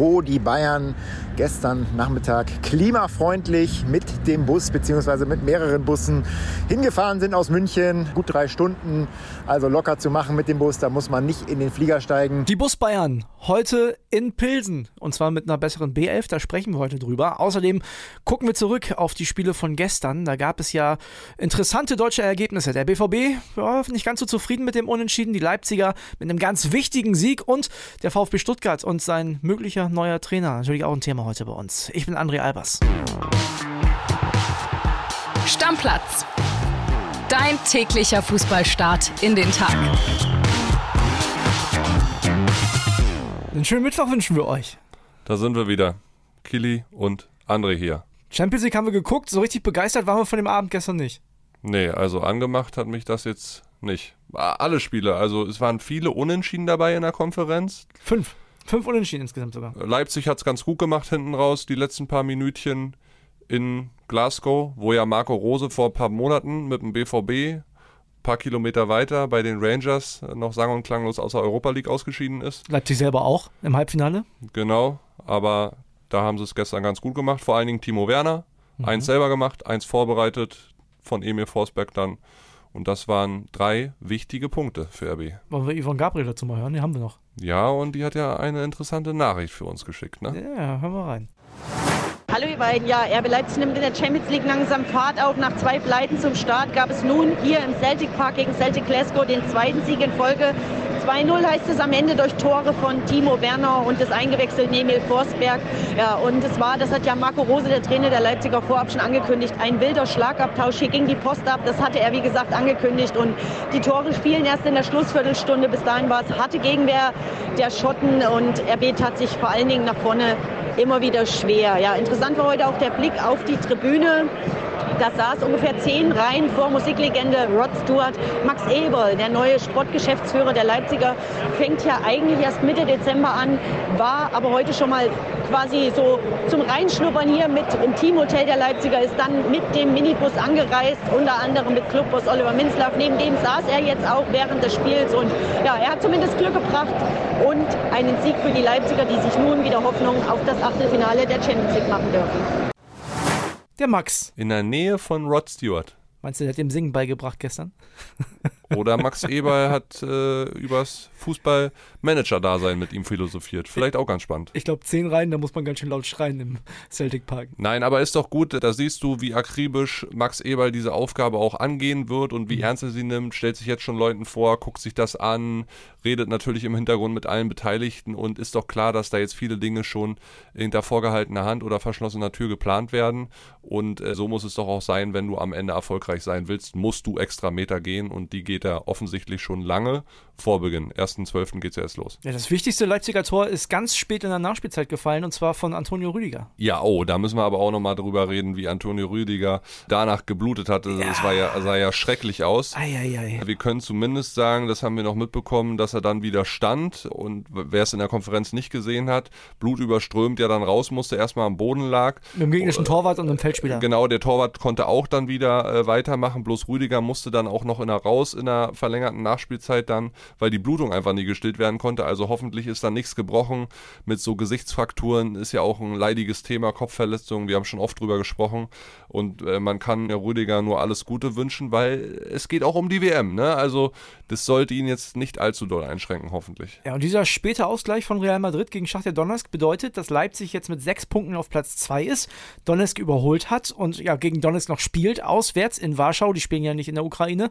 wo die Bayern gestern Nachmittag klimafreundlich mit dem Bus bzw. mit mehreren Bussen hingefahren sind aus München. Gut drei Stunden, also locker zu machen mit dem Bus. Da muss man nicht in den Flieger steigen. Die Bus Bayern heute in Pilsen und zwar mit einer besseren B11. Da sprechen wir heute drüber. Außerdem gucken wir zurück auf die Spiele von gestern. Da gab es ja interessante deutsche Ergebnisse. Der BVB ja, nicht ganz so zufrieden mit dem Unentschieden. Die Leipziger mit einem ganz wichtigen Sieg und der VfB Stuttgart und sein möglicher neuer Trainer. Natürlich auch ein Thema heute bei uns. Ich bin André Albers. Stammplatz. Dein täglicher Fußballstart in den Tag. Einen schönen Mittwoch wünschen wir euch. Da sind wir wieder. Kili und André hier. Champions League haben wir geguckt, so richtig begeistert waren wir von dem Abend gestern nicht. Nee, also angemacht hat mich das jetzt nicht. Alle Spiele, also es waren viele Unentschieden dabei in der Konferenz. Fünf. Fünf Unentschieden insgesamt sogar. Leipzig hat es ganz gut gemacht hinten raus, die letzten paar Minütchen in Glasgow, wo ja Marco Rose vor ein paar Monaten mit dem BVB ein paar Kilometer weiter bei den Rangers noch sang- und klanglos aus der Europa League ausgeschieden ist. Leipzig selber auch im Halbfinale. Genau, aber da haben sie es gestern ganz gut gemacht. Vor allen Dingen Timo Werner. Mhm. Eins selber gemacht, eins vorbereitet von Emil Forsberg dann. Und das waren drei wichtige Punkte für RB. Wollen wir Yvonne Gabriel dazu mal hören? Die haben wir noch. Ja, und die hat ja eine interessante Nachricht für uns geschickt, ne? Ja, hören wir rein. Hallo ihr beiden, ja, RB Leipzig nimmt in der Champions League langsam Fahrt auf. Nach zwei Pleiten zum Start gab es nun hier im Celtic Park gegen Celtic Glasgow den zweiten Sieg in Folge. 2-0 heißt es am Ende durch Tore von Timo Werner und des eingewechselten Emil Forsberg. Ja, und es war, das hat ja Marco Rose, der Trainer der Leipziger, vorab schon angekündigt, ein wilder Schlagabtausch. Hier ging die Post ab, das hatte er, wie gesagt, angekündigt. Und die Tore spielen erst in der Schlussviertelstunde. Bis dahin war es harte Gegenwehr der Schotten und RB tat sich vor allen Dingen nach vorne immer wieder schwer. Ja, interessant war heute auch der Blick auf die Tribüne. Da saß ungefähr zehn Reihen vor Musiklegende Rod Stewart. Max Eberl, der neue Sportgeschäftsführer der Leipziger, fängt ja eigentlich erst Mitte Dezember an, war aber heute schon mal quasi so zum Reinschnuppern hier mit im Teamhotel der Leipziger, ist dann mit dem Minibus angereist, unter anderem mit Clubboss Oliver Minzlaff. Neben dem saß er jetzt auch während des Spiels und ja, er hat zumindest Glück gebracht und einen Sieg für die Leipziger, die sich nun wieder Hoffnung auf das Achtelfinale der Champions League machen dürfen. Der Max. In der Nähe von Rod Stewart. Meinst du, der hat dem Singen beigebracht gestern? Oder Max Eberl hat äh, übers Fußball-Manager-Dasein mit ihm philosophiert. Vielleicht auch ganz spannend. Ich glaube, zehn Reihen, da muss man ganz schön laut schreien im Celtic Park. Nein, aber ist doch gut, da siehst du, wie akribisch Max Eberl diese Aufgabe auch angehen wird und wie mhm. ernst er sie nimmt. Stellt sich jetzt schon Leuten vor, guckt sich das an, redet natürlich im Hintergrund mit allen Beteiligten und ist doch klar, dass da jetzt viele Dinge schon hinter vorgehaltener Hand oder verschlossener Tür geplant werden. Und äh, so muss es doch auch sein, wenn du am Ende erfolgreich sein willst, musst du extra Meter gehen und die geht er offensichtlich schon lange vor Beginn. 1.12. geht es ja erst los. Ja, das wichtigste Leipziger Tor ist ganz spät in der Nachspielzeit gefallen und zwar von Antonio Rüdiger. Ja, oh, da müssen wir aber auch nochmal drüber reden, wie Antonio Rüdiger danach geblutet hat. Also, ja. Das war ja, sah ja schrecklich aus. Ei, ei, ei. Wir können zumindest sagen, das haben wir noch mitbekommen, dass er dann wieder stand und wer es in der Konferenz nicht gesehen hat, Blut überströmt, ja dann raus musste, erstmal am Boden lag. Mit dem gegnerischen Torwart und dem Feldspieler. Genau, der Torwart konnte auch dann wieder äh, weitermachen, bloß Rüdiger musste dann auch noch in der raus in der verlängerten Nachspielzeit dann, weil die Blutung einfach nie gestillt werden konnte. Also hoffentlich ist da nichts gebrochen. Mit so Gesichtsfrakturen ist ja auch ein leidiges Thema, Kopfverletzungen. Wir haben schon oft drüber gesprochen. Und äh, man kann ja Rüdiger nur alles Gute wünschen, weil es geht auch um die WM. Ne? Also das sollte ihn jetzt nicht allzu doll einschränken, hoffentlich. Ja, und dieser späte Ausgleich von Real Madrid gegen Schachter Donetsk bedeutet, dass Leipzig jetzt mit sechs Punkten auf Platz zwei ist, Donetsk überholt hat und ja gegen Donetsk noch spielt, auswärts in Warschau. Die spielen ja nicht in der Ukraine.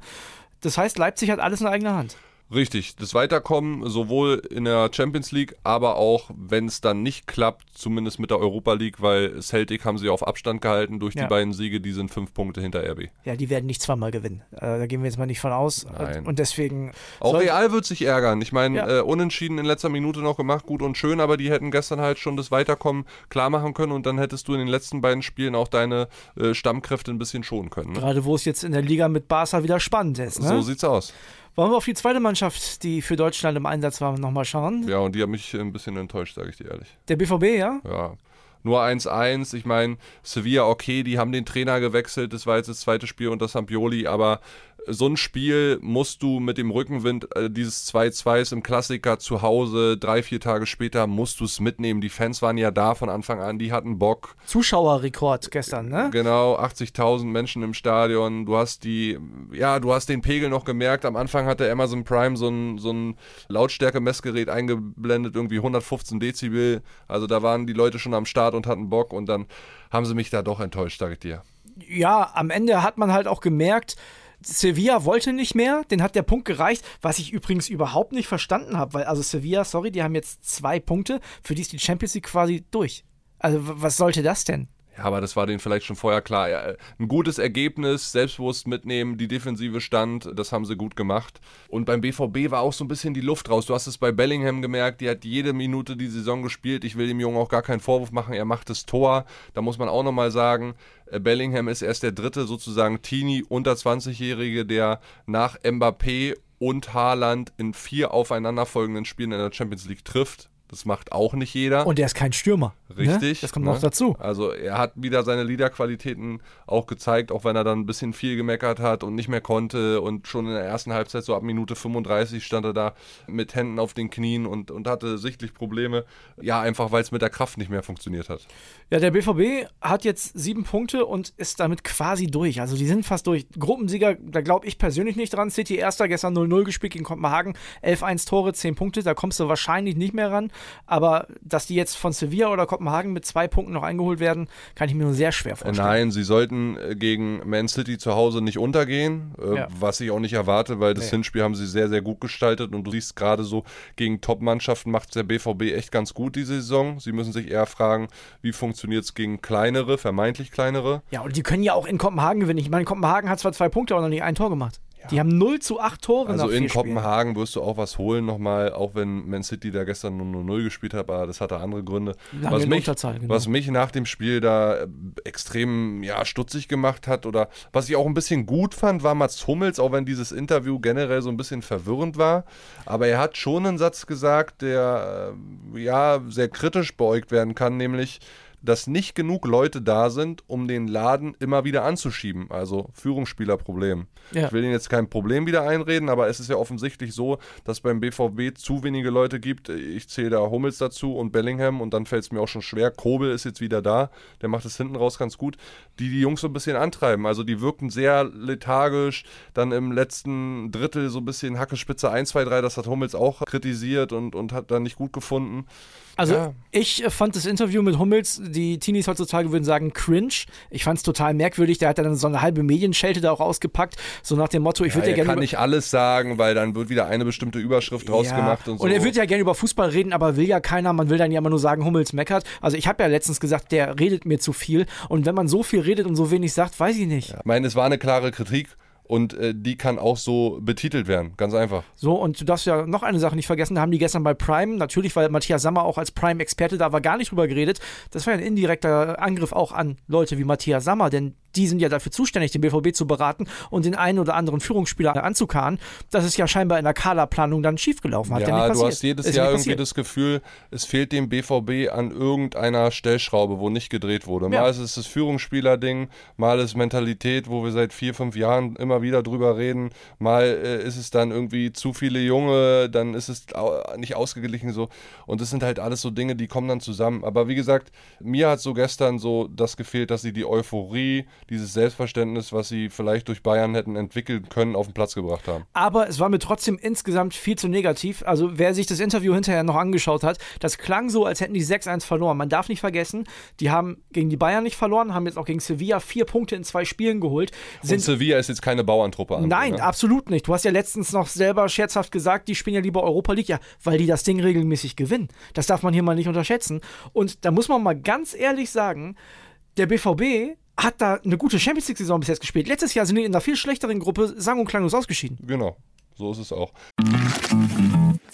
Das heißt, Leipzig hat alles in eigener Hand. Richtig, das Weiterkommen sowohl in der Champions League, aber auch, wenn es dann nicht klappt, zumindest mit der Europa League, weil Celtic haben sie auf Abstand gehalten durch ja. die beiden Siege, die sind fünf Punkte hinter RB. Ja, die werden nicht zweimal gewinnen. Äh, da gehen wir jetzt mal nicht von aus. Nein. Und deswegen. Auch Real wird sich ärgern. Ich meine, ja. äh, unentschieden in letzter Minute noch gemacht, gut und schön, aber die hätten gestern halt schon das Weiterkommen klar machen können und dann hättest du in den letzten beiden Spielen auch deine äh, Stammkräfte ein bisschen schonen können. Ne? Gerade wo es jetzt in der Liga mit Barca wieder spannend ist. Ne? So sieht's aus. Wollen wir auf die zweite Mannschaft, die für Deutschland im Einsatz war, nochmal schauen? Ja, und die hat mich ein bisschen enttäuscht, sage ich dir ehrlich. Der BVB, ja? Ja. Nur 1-1. Ich meine, Sevilla, okay, die haben den Trainer gewechselt. Das war jetzt das zweite Spiel unter Sampioli, aber so ein Spiel musst du mit dem Rückenwind äh, dieses 2-2s im Klassiker zu Hause, drei, vier Tage später musst du es mitnehmen. Die Fans waren ja da von Anfang an, die hatten Bock. Zuschauerrekord gestern, ne? Genau, 80.000 Menschen im Stadion. Du hast die, ja, du hast den Pegel noch gemerkt. Am Anfang hatte Amazon Prime so ein, so ein Lautstärke-Messgerät eingeblendet, irgendwie 115 Dezibel. Also da waren die Leute schon am Start und hatten Bock und dann haben sie mich da doch enttäuscht, sag ich dir. Ja, am Ende hat man halt auch gemerkt, Sevilla wollte nicht mehr, den hat der Punkt gereicht, was ich übrigens überhaupt nicht verstanden habe, weil also Sevilla, sorry, die haben jetzt zwei Punkte, für die ist die Champions League quasi durch. Also was sollte das denn? Ja, aber das war denen vielleicht schon vorher klar. Ja, ein gutes Ergebnis, selbstbewusst mitnehmen, die Defensive stand, das haben sie gut gemacht. Und beim BVB war auch so ein bisschen die Luft raus. Du hast es bei Bellingham gemerkt, die hat jede Minute die Saison gespielt. Ich will dem Jungen auch gar keinen Vorwurf machen, er macht das Tor. Da muss man auch nochmal sagen, äh, Bellingham ist erst der dritte sozusagen Teenie unter 20-Jährige, der nach Mbappé und Haaland in vier aufeinanderfolgenden Spielen in der Champions League trifft. Das macht auch nicht jeder. Und er ist kein Stürmer. Ne? Richtig. Ne? Das kommt ne? noch dazu. Also er hat wieder seine Leaderqualitäten auch gezeigt, auch wenn er dann ein bisschen viel gemeckert hat und nicht mehr konnte. Und schon in der ersten Halbzeit, so ab Minute 35, stand er da mit Händen auf den Knien und, und hatte sichtlich Probleme. Ja, einfach weil es mit der Kraft nicht mehr funktioniert hat. Ja, der BVB hat jetzt sieben Punkte und ist damit quasi durch. Also die sind fast durch. Gruppensieger, da glaube ich persönlich nicht dran. City erster, gestern 0-0 gespielt gegen Kopenhagen. 11-1 Tore, 10 Punkte. Da kommst du wahrscheinlich nicht mehr ran. Aber dass die jetzt von Sevilla oder Kopenhagen mit zwei Punkten noch eingeholt werden, kann ich mir nur sehr schwer vorstellen. Nein, sie sollten äh, gegen Man City zu Hause nicht untergehen, äh, ja. was ich auch nicht erwarte, weil das nee. Hinspiel haben sie sehr, sehr gut gestaltet und du siehst gerade so, gegen Top-Mannschaften macht der BVB echt ganz gut diese Saison. Sie müssen sich eher fragen, wie funktioniert es gegen kleinere, vermeintlich kleinere. Ja, und die können ja auch in Kopenhagen gewinnen. Ich meine, Kopenhagen hat zwar zwei Punkte, aber noch nicht ein Tor gemacht. Die haben 0 zu 8 Tore Also in Kopenhagen wirst du auch was holen nochmal, auch wenn Man City da gestern nur 0 gespielt hat, aber das hatte andere Gründe. was mich, genau. was mich nach dem Spiel da äh, extrem ja, stutzig gemacht hat oder was ich auch ein bisschen gut fand, war Mats Hummels, auch wenn dieses Interview generell so ein bisschen verwirrend war. Aber er hat schon einen Satz gesagt, der äh, ja sehr kritisch beäugt werden kann, nämlich dass nicht genug Leute da sind, um den Laden immer wieder anzuschieben. Also Führungsspielerproblem. Ja. Ich will Ihnen jetzt kein Problem wieder einreden, aber es ist ja offensichtlich so, dass beim BVB zu wenige Leute gibt. Ich zähle da Hummels dazu und Bellingham und dann fällt es mir auch schon schwer. Kobel ist jetzt wieder da, der macht es hinten raus ganz gut, die die Jungs so ein bisschen antreiben. Also die wirkten sehr lethargisch, dann im letzten Drittel so ein bisschen Hackespitze 1, 2, 3, das hat Hummels auch kritisiert und, und hat dann nicht gut gefunden. Also ja. ich äh, fand das Interview mit Hummels, die Teenies heutzutage würden sagen, cringe. Ich fand es total merkwürdig. Der hat dann so eine halbe Medienschelte da auch ausgepackt, so nach dem Motto, ich würde ja, ja gerne. Er kann nicht alles sagen, weil dann wird wieder eine bestimmte Überschrift draus ja. gemacht und so. Und er würde ja gerne über Fußball reden, aber will ja keiner. Man will dann ja immer nur sagen, Hummels meckert. Also ich habe ja letztens gesagt, der redet mir zu viel. Und wenn man so viel redet und so wenig sagt, weiß ich nicht. ich meine, es war eine klare Kritik und äh, die kann auch so betitelt werden, ganz einfach. So, und du darfst ja noch eine Sache nicht vergessen, da haben die gestern bei Prime, natürlich, weil Matthias Sammer auch als Prime-Experte da war, gar nicht drüber geredet. Das war ja ein indirekter Angriff auch an Leute wie Matthias Sammer, denn die sind ja dafür zuständig, den BVB zu beraten und den einen oder anderen Führungsspieler anzukarren. Das ist ja scheinbar in der Kaderplanung dann schiefgelaufen. Hat ja, du hast jedes ist Jahr irgendwie das Gefühl, es fehlt dem BVB an irgendeiner Stellschraube, wo nicht gedreht wurde. Mal ja. ist es das Führungsspieler-Ding, mal ist es Mentalität, wo wir seit vier, fünf Jahren immer wieder drüber reden, mal äh, ist es dann irgendwie zu viele Junge, dann ist es nicht ausgeglichen so. Und das sind halt alles so Dinge, die kommen dann zusammen. Aber wie gesagt, mir hat so gestern so das gefehlt, dass sie die Euphorie, dieses Selbstverständnis, was sie vielleicht durch Bayern hätten entwickeln können, auf den Platz gebracht haben. Aber es war mir trotzdem insgesamt viel zu negativ. Also wer sich das Interview hinterher noch angeschaut hat, das klang so, als hätten die 6-1 verloren. Man darf nicht vergessen, die haben gegen die Bayern nicht verloren, haben jetzt auch gegen Sevilla vier Punkte in zwei Spielen geholt. Sind Und Sevilla ist jetzt keine Bauerntruppe. An, nein, ne? absolut nicht. Du hast ja letztens noch selber scherzhaft gesagt, die spielen ja lieber Europa League, ja, weil die das Ding regelmäßig gewinnen. Das darf man hier mal nicht unterschätzen. Und da muss man mal ganz ehrlich sagen, der BVB hat da eine gute Champions League-Saison bis jetzt gespielt. Letztes Jahr sind die in einer viel schlechteren Gruppe sang- und klanglos ausgeschieden. Genau, so ist es auch.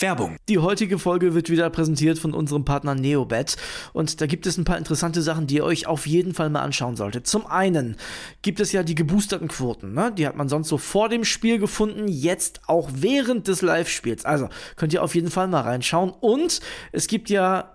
Werbung. Die heutige Folge wird wieder präsentiert von unserem Partner Neobet und da gibt es ein paar interessante Sachen, die ihr euch auf jeden Fall mal anschauen solltet. Zum einen gibt es ja die geboosterten Quoten, ne? die hat man sonst so vor dem Spiel gefunden, jetzt auch während des Live-Spiels. Also könnt ihr auf jeden Fall mal reinschauen und es gibt ja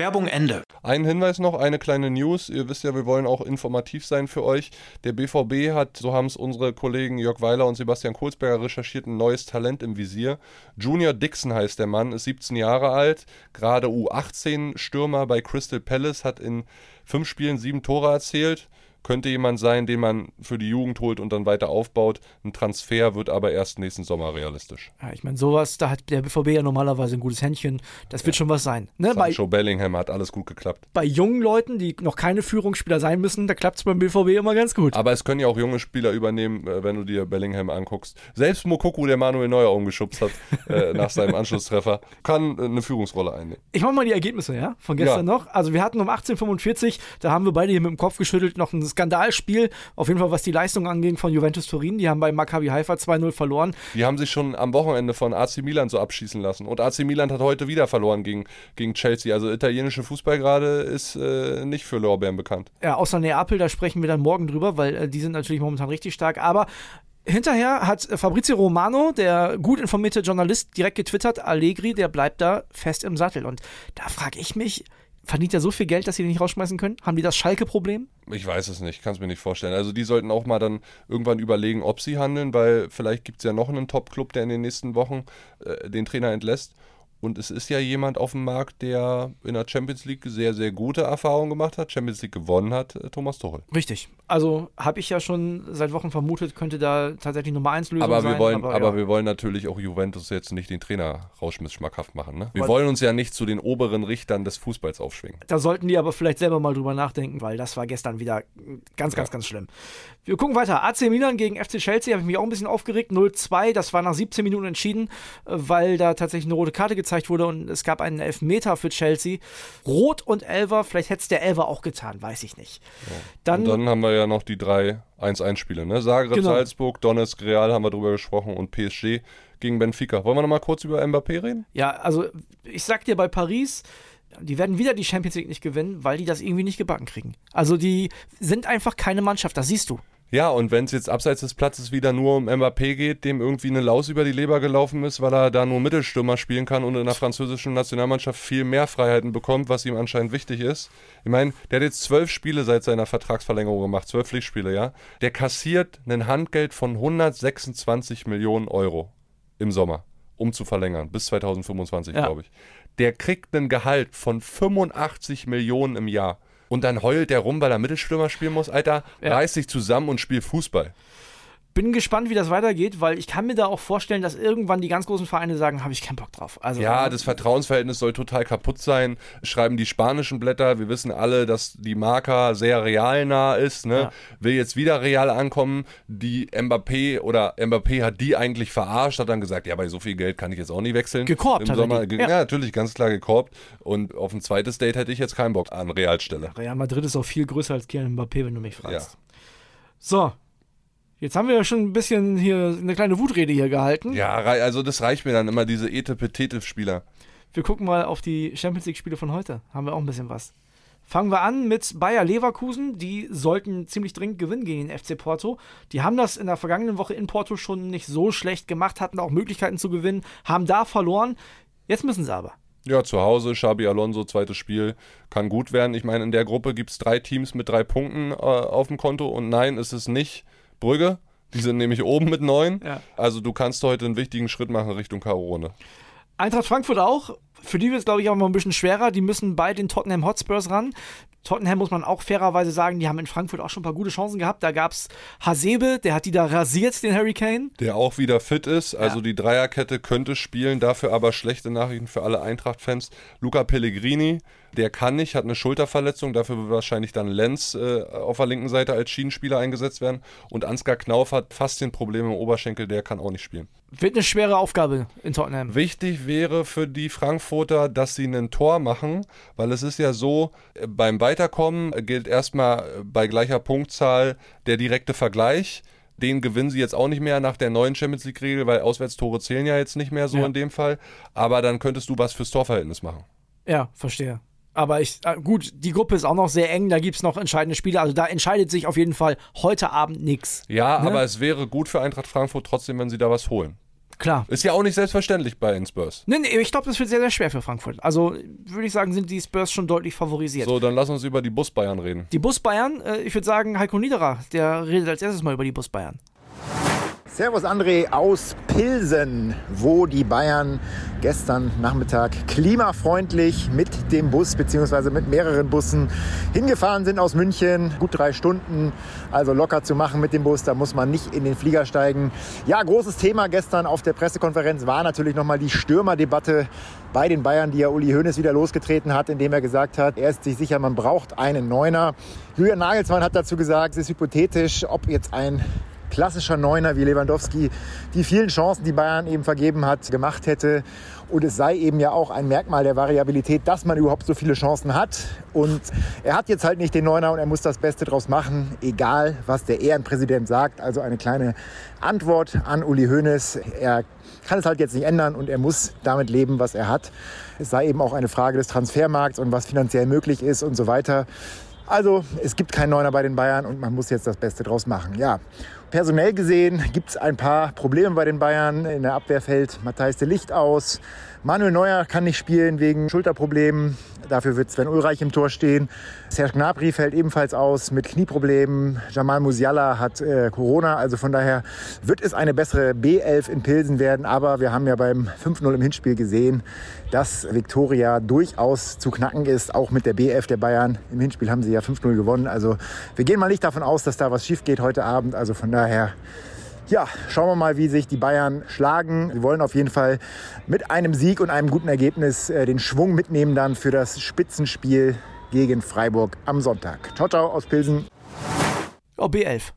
Werbung Ende. Ein Hinweis noch, eine kleine News. Ihr wisst ja, wir wollen auch informativ sein für euch. Der BVB hat, so haben es unsere Kollegen Jörg Weiler und Sebastian Kohlsberger recherchiert, ein neues Talent im Visier. Junior Dixon heißt der Mann, ist 17 Jahre alt, gerade U18-Stürmer bei Crystal Palace, hat in fünf Spielen sieben Tore erzielt könnte jemand sein, den man für die Jugend holt und dann weiter aufbaut. Ein Transfer wird aber erst nächsten Sommer realistisch. Ja, ich meine, sowas, da hat der BVB ja normalerweise ein gutes Händchen. Das wird ja. schon was sein. Ne? Sancho bei, Bellingham hat alles gut geklappt. Bei jungen Leuten, die noch keine Führungsspieler sein müssen, da klappt es beim BVB immer ganz gut. Aber es können ja auch junge Spieler übernehmen, äh, wenn du dir Bellingham anguckst. Selbst Mokoku, der Manuel Neuer umgeschubst hat äh, nach seinem Anschlusstreffer, kann äh, eine Führungsrolle einnehmen. Ich mache mal die Ergebnisse, ja, von gestern ja. noch. Also wir hatten um 18.45 da haben wir beide hier mit dem Kopf geschüttelt, noch ein Skandalspiel, auf jeden Fall was die Leistung anging von Juventus Turin. Die haben bei Maccabi Haifa 2-0 verloren. Die haben sich schon am Wochenende von AC Milan so abschießen lassen. Und AC Milan hat heute wieder verloren gegen, gegen Chelsea. Also italienische Fußball gerade ist äh, nicht für Lorbeeren bekannt. Ja, außer Neapel, da sprechen wir dann morgen drüber, weil äh, die sind natürlich momentan richtig stark. Aber Hinterher hat Fabrizio Romano, der gut informierte Journalist, direkt getwittert, Allegri, der bleibt da fest im Sattel. Und da frage ich mich, Verdient er so viel Geld, dass sie den nicht rausschmeißen können? Haben die das Schalke-Problem? Ich weiß es nicht, kann es mir nicht vorstellen. Also die sollten auch mal dann irgendwann überlegen, ob sie handeln, weil vielleicht gibt es ja noch einen Top-Club, der in den nächsten Wochen äh, den Trainer entlässt. Und es ist ja jemand auf dem Markt, der in der Champions League sehr, sehr gute Erfahrungen gemacht hat, Champions League gewonnen hat, äh, Thomas Tuchel. Richtig. Also habe ich ja schon seit Wochen vermutet, könnte da tatsächlich Nummer 1 Lösung aber sein. Wir wollen, aber, aber ja. wir wollen natürlich auch Juventus jetzt nicht den Trainer rausschmiss schmackhaft machen. Ne? Wir wollen uns ja nicht zu den oberen Richtern des Fußballs aufschwingen. Da sollten die aber vielleicht selber mal drüber nachdenken, weil das war gestern wieder ganz, ganz, ja. ganz schlimm. Wir gucken weiter. AC Milan gegen FC Chelsea habe ich mich auch ein bisschen aufgeregt. 0-2, das war nach 17 Minuten entschieden, äh, weil da tatsächlich eine rote Karte gezeigt wurde und es gab einen Elfmeter für Chelsea. Rot und Elver, vielleicht hätte es der Elver auch getan, weiß ich nicht. Ja. Dann, und dann haben wir ja noch die drei 1-1-Spiele. Ne? Zagreb, genau. Salzburg, Donetsk, Real haben wir drüber gesprochen und PSG gegen Benfica. Wollen wir noch mal kurz über Mbappé reden? Ja, also ich sag dir bei Paris, die werden wieder die Champions League nicht gewinnen, weil die das irgendwie nicht gebacken kriegen. Also die sind einfach keine Mannschaft, das siehst du. Ja, und wenn es jetzt abseits des Platzes wieder nur um Mbappé geht, dem irgendwie eine Laus über die Leber gelaufen ist, weil er da nur Mittelstürmer spielen kann und in der französischen Nationalmannschaft viel mehr Freiheiten bekommt, was ihm anscheinend wichtig ist. Ich meine, der hat jetzt zwölf Spiele seit seiner Vertragsverlängerung gemacht, zwölf Pflichtspiele, ja. Der kassiert ein Handgeld von 126 Millionen Euro im Sommer, um zu verlängern, bis 2025, ja. glaube ich. Der kriegt ein Gehalt von 85 Millionen im Jahr und dann heult der rum, weil er Mittelstürmer spielen muss, Alter, ja. reiß dich zusammen und spiel Fußball bin gespannt, wie das weitergeht, weil ich kann mir da auch vorstellen, dass irgendwann die ganz großen Vereine sagen, habe ich keinen Bock drauf. Also, ja, das Vertrauensverhältnis soll total kaputt sein. Schreiben die spanischen Blätter. Wir wissen alle, dass die Marca sehr realnah ist. Ne? Ja. Will jetzt wieder real ankommen. Die Mbappé oder Mbappé hat die eigentlich verarscht, hat dann gesagt, ja, bei so viel Geld kann ich jetzt auch nicht wechseln. Gekorbt Im Sommer. Ja. ja. natürlich, ganz klar gekorbt. Und auf ein zweites Date hätte ich jetzt keinen Bock an Realstelle. Real Madrid ist auch viel größer als Kylian Mbappé, wenn du mich fragst. Ja. So, Jetzt haben wir ja schon ein bisschen hier eine kleine Wutrede hier gehalten. Ja, also das reicht mir dann immer, diese Ete-Petete-Spieler. Wir gucken mal auf die Champions League-Spiele von heute. Haben wir auch ein bisschen was. Fangen wir an mit Bayer Leverkusen. Die sollten ziemlich dringend gewinnen gegen den FC Porto. Die haben das in der vergangenen Woche in Porto schon nicht so schlecht gemacht, hatten auch Möglichkeiten zu gewinnen, haben da verloren. Jetzt müssen sie aber. Ja, zu Hause, Xabi Alonso, zweites Spiel, kann gut werden. Ich meine, in der Gruppe gibt es drei Teams mit drei Punkten äh, auf dem Konto und nein, ist es nicht Brügge. Die sind nämlich oben mit neun. Ja. Also du kannst heute einen wichtigen Schritt machen Richtung Karone. Eintracht Frankfurt auch. Für die wird es, glaube ich, auch mal ein bisschen schwerer. Die müssen bei den Tottenham Hotspurs ran. Tottenham muss man auch fairerweise sagen, die haben in Frankfurt auch schon ein paar gute Chancen gehabt. Da gab es Hasebe, der hat die da rasiert, den Hurricane. Der auch wieder fit ist. Also die Dreierkette könnte spielen, dafür aber schlechte Nachrichten für alle Eintracht-Fans. Luca Pellegrini, der kann nicht, hat eine Schulterverletzung. Dafür wird wahrscheinlich dann Lenz äh, auf der linken Seite als Schienenspieler eingesetzt werden. Und Ansgar Knauf hat fast den Problem im Oberschenkel, der kann auch nicht spielen. Wird eine schwere Aufgabe in Tottenham. Wichtig wäre für die Frankfurter, dass sie ein Tor machen, weil es ist ja so, äh, beim Weiterkommen gilt erstmal bei gleicher Punktzahl der direkte Vergleich. Den gewinnen sie jetzt auch nicht mehr nach der neuen Champions League-Regel, weil Auswärtstore zählen ja jetzt nicht mehr so Ja. in dem Fall. Aber dann könntest du was fürs Torverhältnis machen. Ja, verstehe. Aber ich, äh, gut, die Gruppe ist auch noch sehr eng, da gibt es noch entscheidende Spiele. Also da entscheidet sich auf jeden Fall heute Abend nichts. Ja, Ne? aber es wäre gut für Eintracht Frankfurt trotzdem, wenn sie da was holen. Klar. Ist ja auch nicht selbstverständlich bei den Spurs. Nee, nee, ich glaube, das wird sehr, sehr schwer für Frankfurt. Also würde ich sagen, sind die Spurs schon deutlich favorisiert. So, dann lass uns über die Bus-Bayern reden. Die Bus Bayern, äh, ich würde sagen, Heiko Niederer, der redet als erstes mal über die Bus Bayern. Servus André aus Pilsen, wo die Bayern gestern Nachmittag klimafreundlich mit dem Bus bzw. mit mehreren Bussen hingefahren sind aus München. Gut drei Stunden, also locker zu machen mit dem Bus. Da muss man nicht in den Flieger steigen. Ja, großes Thema gestern auf der Pressekonferenz war natürlich nochmal die Stürmerdebatte bei den Bayern, die ja Uli Hoeneß wieder losgetreten hat, indem er gesagt hat, er ist sich sicher, man braucht einen Neuner. Julian Nagelsmann hat dazu gesagt, es ist hypothetisch, ob jetzt ein klassischer Neuner wie Lewandowski die vielen Chancen, die Bayern eben vergeben hat, gemacht hätte. Und es sei eben ja auch ein Merkmal der Variabilität, dass man überhaupt so viele Chancen hat. Und er hat jetzt halt nicht den Neuner und er muss das Beste draus machen, egal was der Ehrenpräsident sagt. Also eine kleine Antwort an Uli Hoeneß. Er kann es halt jetzt nicht ändern und er muss damit leben, was er hat. Es sei eben auch eine Frage des Transfermarkts und was finanziell möglich ist und so weiter. Also es gibt keinen Neuner bei den Bayern und man muss jetzt das Beste draus machen. Ja, personell gesehen gibt es ein paar Probleme bei den Bayern. In der Abwehr fällt Matthijs de Licht aus. Manuel Neuer kann nicht spielen wegen Schulterproblemen. Dafür wird Sven Ulreich im Tor stehen. Serge Gnabry fällt ebenfalls aus mit Knieproblemen. Jamal Musiala hat äh, Corona. Also von daher wird es eine bessere B11 in Pilsen werden. Aber wir haben ja beim 5-0 im Hinspiel gesehen, dass Viktoria durchaus zu knacken ist. Auch mit der B11 der Bayern. Im Hinspiel haben sie ja 5-0 gewonnen. Also wir gehen mal nicht davon aus, dass da was schief geht heute Abend. Also von daher ja, schauen wir mal, wie sich die Bayern schlagen. Sie wollen auf jeden Fall mit einem Sieg und einem guten Ergebnis äh, den Schwung mitnehmen dann für das Spitzenspiel gegen Freiburg am Sonntag. Ciao, ciao aus Pilsen. Oh, B11.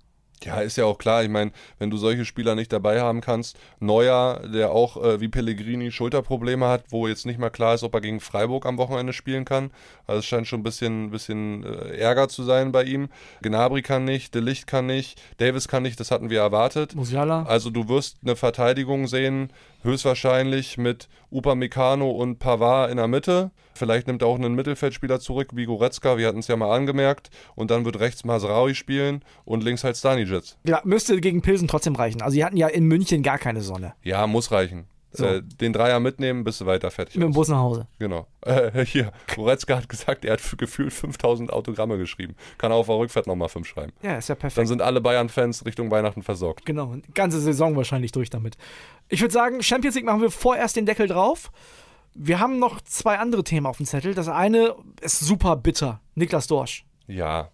Ja, ist ja auch klar. Ich meine, wenn du solche Spieler nicht dabei haben kannst, Neuer, der auch äh, wie Pellegrini Schulterprobleme hat, wo jetzt nicht mal klar ist, ob er gegen Freiburg am Wochenende spielen kann. Also es scheint schon ein bisschen, bisschen äh, Ärger zu sein bei ihm. Gnabry kann nicht, De Licht kann nicht, Davis kann nicht, das hatten wir erwartet. Musiala. Also du wirst eine Verteidigung sehen, höchstwahrscheinlich mit Upamecano und Pavard in der Mitte. Vielleicht nimmt er auch einen Mittelfeldspieler zurück, wie Goretzka, wir hatten es ja mal angemerkt. Und dann wird rechts Masraoui spielen und links halt Stanisic. Ja, müsste gegen Pilsen trotzdem reichen. Also die hatten ja in München gar keine Sonne. Ja, muss reichen. So. Äh, den Dreier mitnehmen, bist du weiter fertig. Mit dem. Bus nach Hause. Genau. Äh, hier, Goretzka hat gesagt, er hat für gefühlt 5000 Autogramme geschrieben. Kann er auf der Rückfahrt nochmal fünf schreiben. Ja, ist ja perfekt. Dann sind alle Bayern-Fans Richtung Weihnachten versorgt. Genau, die ganze Saison wahrscheinlich durch damit. Ich würde sagen, Champions League machen wir vorerst den Deckel drauf. Wir haben noch zwei andere Themen auf dem Zettel. Das eine ist super bitter. Niklas Dorsch. Ja,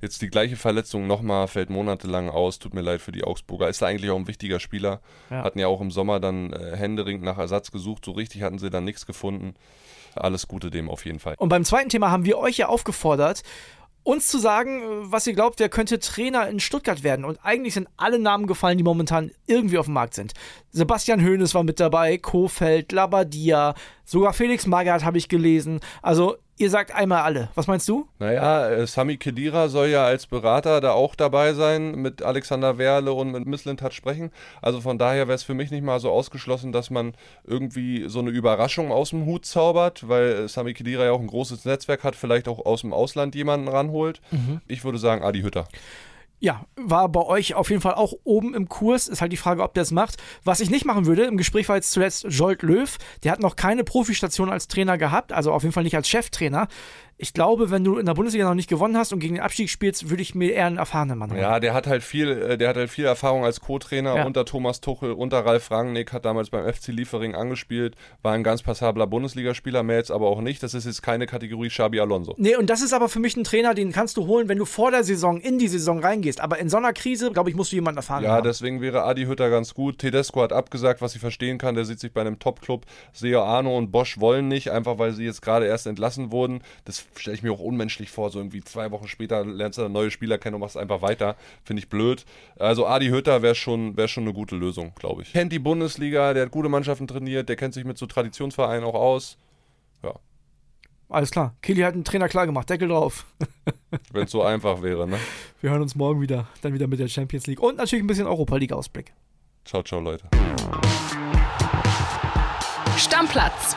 jetzt die gleiche Verletzung nochmal, fällt monatelang aus. Tut mir leid für die Augsburger. Ist da eigentlich auch ein wichtiger Spieler. Ja. Hatten ja auch im Sommer dann äh, händeringend nach Ersatz gesucht. So richtig hatten sie dann nichts gefunden. Alles Gute dem auf jeden Fall. Und beim zweiten Thema haben wir euch ja aufgefordert, uns zu sagen, äh, was ihr glaubt, wer könnte Trainer in Stuttgart werden. Und eigentlich sind alle Namen gefallen, die momentan irgendwie auf dem Markt sind. Sebastian Hoeneß war mit dabei, Kofeld, Labadia, sogar Felix Magath habe ich gelesen. Also ihr sagt einmal alle. Was meinst du? Naja, äh, Sami Khedira soll ja als Berater da auch dabei sein, mit Alexander Werle und mit Misslintat sprechen. Also von daher wäre es für mich nicht mal so ausgeschlossen, dass man irgendwie so eine Überraschung aus dem Hut zaubert, weil äh, Sami Khedira ja auch ein großes Netzwerk hat, vielleicht auch aus dem Ausland jemanden ranholt. Ich würde sagen Adi Hütter. Ja, war bei euch auf jeden Fall auch oben im Kurs. Ist halt die Frage, ob der es macht. Was ich nicht machen würde, im Gespräch war jetzt zuletzt Jolt Löw. Der hat noch keine Profistation als Trainer gehabt, also auf jeden Fall nicht als Cheftrainer ich glaube, wenn du in der Bundesliga noch nicht gewonnen hast und gegen den Abstieg spielst, würde ich mir eher einen erfahrenen Mann holen. Ja, der hat halt viel, äh, der hat halt viel Erfahrung als Co-Trainer Ja. unter Thomas Tuchel, unter Ralf Rangnick, hat damals beim FC Liefering angespielt, war ein ganz passabler Bundesligaspieler, mehr jetzt aber auch nicht. Das ist jetzt keine Kategorie Xabi Alonso. Nee, und das ist aber für mich ein Trainer, den kannst du holen, wenn du vor der Saison in die Saison reingehst. Aber in so einer Krise, glaube ich, musst du jemanden erfahren Ja, haben. deswegen wäre Adi Hütter ganz gut. Tedesco hat abgesagt, was ich verstehen kann. Der sieht sich bei einem Top-Club. Seo Arno und Bosch wollen nicht, einfach weil sie jetzt gerade erst entlassen wurden. Das stelle ich mir auch unmenschlich vor. So irgendwie zwei Wochen später lernst du dann neue Spieler kennen und machst einfach weiter. Finde ich blöd. Also Adi Hütter wäre schon, wär schon eine gute Lösung, glaube ich. Kennt die Bundesliga, der hat gute Mannschaften trainiert, der kennt sich mit so Traditionsvereinen auch aus. Ja, Alles klar. Kili hat einen Trainer klar gemacht. Deckel drauf. wenn es so einfach wäre, ne? Wir hören uns morgen wieder. Dann wieder mit der Champions League. Und natürlich ein bisschen Europa League-Ausblick. Ciao, ciao, Leute. Stammplatz.